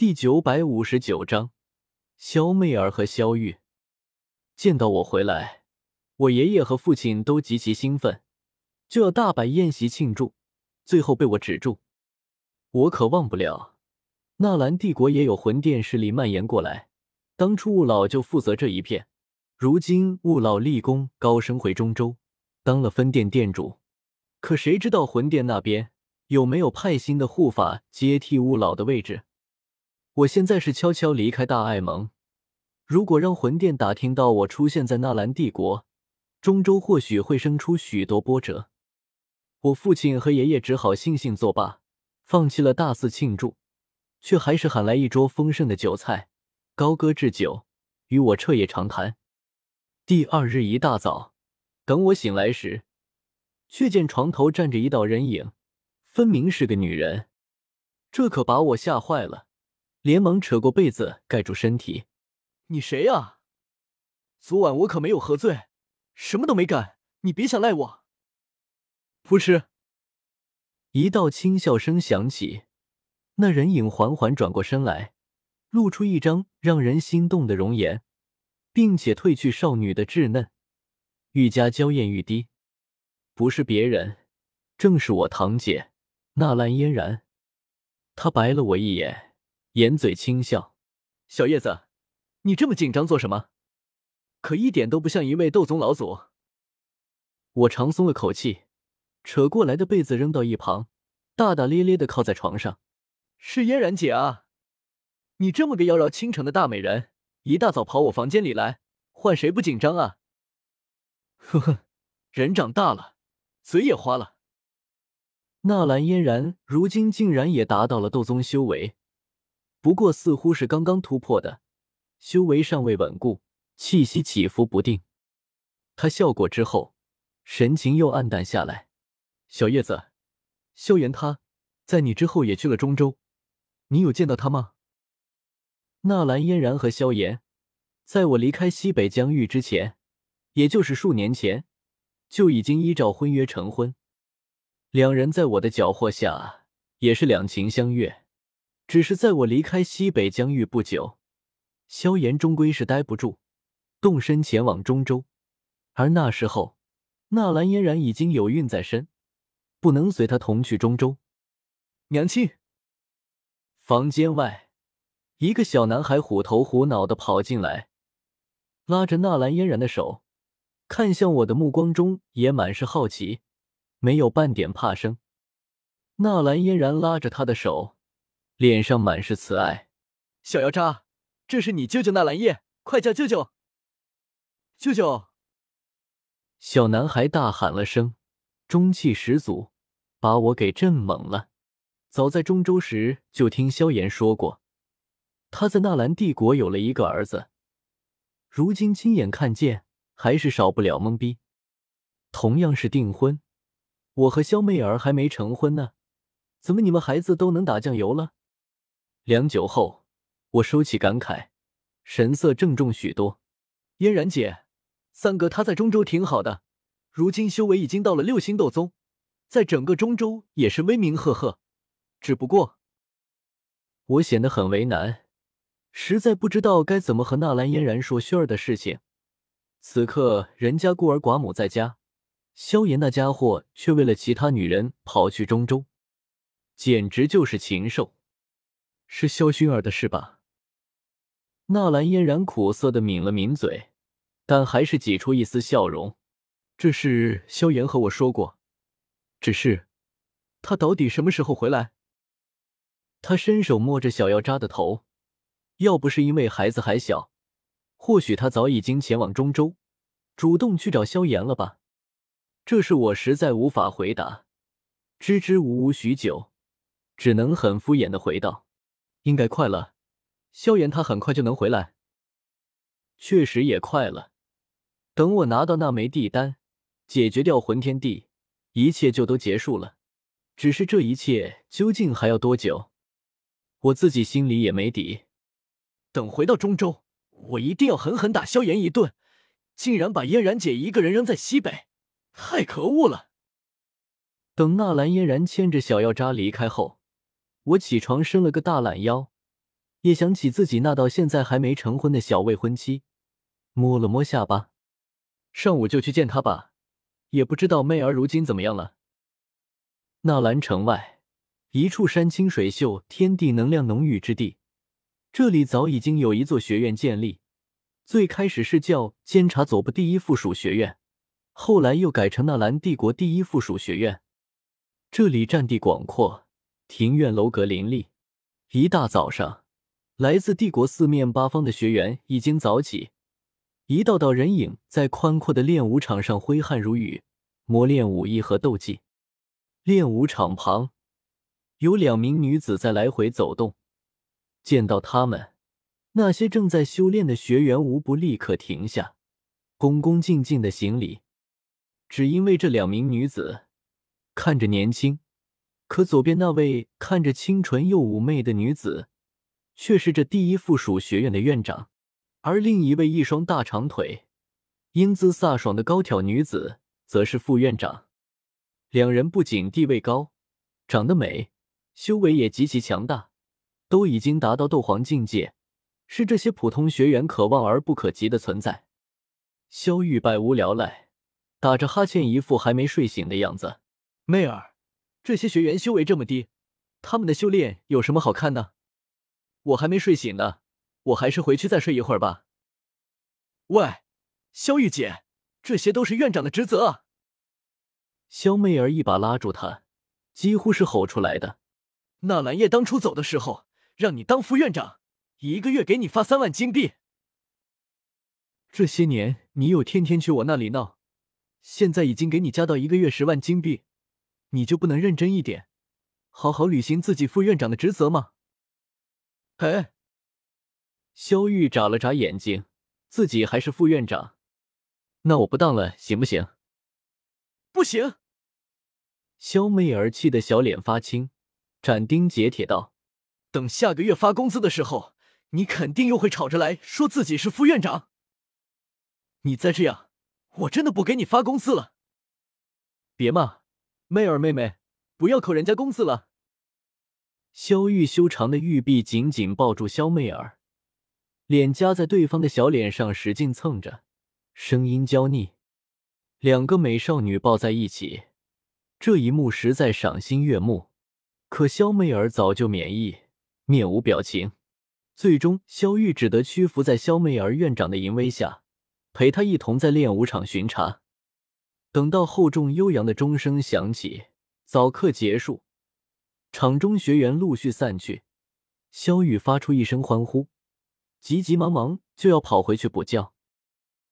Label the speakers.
Speaker 1: 第九百五十九章，萧媚儿和萧玉见到我回来，我爷爷和父亲都极其兴奋，就要大摆宴席庆祝，最后被我止住。我可忘不了，纳兰帝国也有魂殿势力蔓延过来，当初雾老就负责这一片，如今雾老立功高升回中州，当了分店店主，可谁知道魂殿那边有没有派新的护法接替雾老的位置？我现在是悄悄离开大爱盟，如果让魂殿打听到我出现在纳兰帝国，中州或许会生出许多波折。我父亲和爷爷只好悻悻作罢，放弃了大肆庆祝，却还是喊来一桌丰盛的酒菜，高歌置酒，与我彻夜长谈。第二日一大早，等我醒来时，却见床头站着一道人影，分明是个女人，这可把我吓坏了。连忙扯过被子盖住身体。
Speaker 2: 你谁呀？昨晚我可没有喝醉，什么都没干，你别想赖我。
Speaker 1: 噗嗤，一道轻笑声响起，那人影缓缓转过身来，露出一张让人心动的容颜，并且褪去少女的稚嫩，愈加娇艳欲滴。不是别人，正是我堂姐纳兰嫣然。她白了我一眼。掩嘴轻笑，
Speaker 2: 小叶子，你这么紧张做什么？可一点都不像一位斗宗老祖。
Speaker 1: 我长松了口气，扯过来的被子扔到一旁，大大咧咧的靠在床上。
Speaker 2: 是嫣然姐啊，你这么个妖娆倾城的大美人，一大早跑我房间里来，换谁不紧张啊？呵呵，人长大了，嘴也花了。
Speaker 1: 纳兰嫣然如今竟然也达到了斗宗修为。不过，似乎是刚刚突破的，修为尚未稳固，气息起伏不定。他笑过之后，神情又暗淡下来。
Speaker 2: 小叶子，萧炎他在你之后也去了中州，你有见到他吗？
Speaker 1: 纳兰嫣然和萧炎，在我离开西北疆域之前，也就是数年前，就已经依照婚约成婚。两人在我的搅和下，也是两情相悦。只是在我离开西北疆域不久，萧炎终归是待不住，动身前往中州。而那时候，纳兰嫣然已经有孕在身，不能随他同去中州。
Speaker 2: 娘亲，
Speaker 1: 房间外，一个小男孩虎头虎脑的跑进来，拉着纳兰嫣然的手，看向我的目光中也满是好奇，没有半点怕生。纳兰嫣然拉着他的手。脸上满是慈爱，
Speaker 2: 小妖渣，这是你舅舅纳兰叶，快叫舅舅！舅舅！
Speaker 1: 小男孩大喊了声，中气十足，把我给震懵了。早在中州时就听萧炎说过，他在纳兰帝国有了一个儿子，如今亲眼看见，还是少不了懵逼。同样是订婚，我和萧媚儿还没成婚呢，怎么你们孩子都能打酱油了？良久后，我收起感慨，神色郑重许多。
Speaker 2: 嫣然姐，三哥他在中州挺好的，如今修为已经到了六星斗宗，在整个中州也是威名赫赫。只不过，
Speaker 1: 我显得很为难，实在不知道该怎么和纳兰嫣然说薰儿的事情。此刻人家孤儿寡母在家，萧炎那家伙却为了其他女人跑去中州，简直就是禽兽。是萧薰儿的事吧？纳兰嫣然苦涩的抿了抿嘴，但还是挤出一丝笑容。
Speaker 2: 这事萧炎和我说过，只是他到底什么时候回来？
Speaker 1: 他伸手摸着小妖渣的头，要不是因为孩子还小，或许他早已经前往中州，主动去找萧炎了吧？这是我实在无法回答，支支吾吾许久，只能很敷衍的回道。
Speaker 2: 应该快了，萧炎他很快就能回来。
Speaker 1: 确实也快了，等我拿到那枚地丹，解决掉魂天地，一切就都结束了。只是这一切究竟还要多久，我自己心里也没底。
Speaker 2: 等回到中州，我一定要狠狠打萧炎一顿！竟然把嫣然姐一个人扔在西北，太可恶了！
Speaker 1: 等纳兰嫣然牵着小药渣离开后。我起床伸了个大懒腰，也想起自己那到现在还没成婚的小未婚妻，摸了摸下巴，
Speaker 2: 上午就去见她吧。也不知道媚儿如今怎么样了。
Speaker 1: 纳兰城外，一处山清水秀、天地能量浓郁之地，这里早已经有一座学院建立。最开始是叫监察左部第一附属学院，后来又改成纳兰帝国第一附属学院。这里占地广阔，庭院楼阁林立。一大早上，来自帝国四面八方的学员已经早起。一道道人影在宽阔的练武场上挥汗如雨，磨练武艺和斗技。练武场旁有两名女子在来回走动。见到他们，那些正在修炼的学员无不立刻停下，恭恭敬敬的行礼。只因为这两名女子看着年轻，可左边那位看着清纯又妩媚的女子，却是这第一附属学院的院长。而另一位一双大长腿、英姿飒爽的高挑女子，则是副院长。两人不仅地位高，长得美，修为也极其强大，都已经达到斗皇境界，是这些普通学员可望而不可及的存在。萧玉百无聊赖，打着哈欠，一副还没睡醒的样子。
Speaker 2: 妹儿，这些学员修为这么低，他们的修炼有什么好看的？我还没睡醒呢。我还是回去再睡一会儿吧。喂，萧玉姐，这些都是院长的职责啊！
Speaker 1: 萧媚儿一把拉住他，几乎是吼出来的。
Speaker 2: 纳兰叶当初走的时候，让你当副院长，一个月给你发三万金币。这些年你又天天去我那里闹，现在已经给你加到一个月十万金币，你就不能认真一点，好好履行自己副院长的职责吗？哎。
Speaker 1: 萧玉眨了眨眼睛，自己还是副院长，那我不当了，行不行？
Speaker 2: 不行！
Speaker 1: 萧媚儿气得小脸发青，斩钉截铁道：“
Speaker 2: 等下个月发工资的时候，你肯定又会吵着来说自己是副院长。你再这样，我真的不给你发工资了。”别骂，媚儿妹妹，不要扣人家工资了。
Speaker 1: 萧玉修长的玉臂紧紧抱住萧媚儿。脸夹在对方的小脸上，使劲蹭着，声音娇腻。两个美少女抱在一起，这一幕实在赏心悦目。可萧媚儿早就免疫，面无表情。最终，萧玉只得屈服在萧媚儿院长的淫威下，陪她一同在练武场巡查。等到厚重悠扬的钟声响起，早课结束，场中学员陆续散去，萧玉发出一声欢呼。急急忙忙就要跑回去补觉。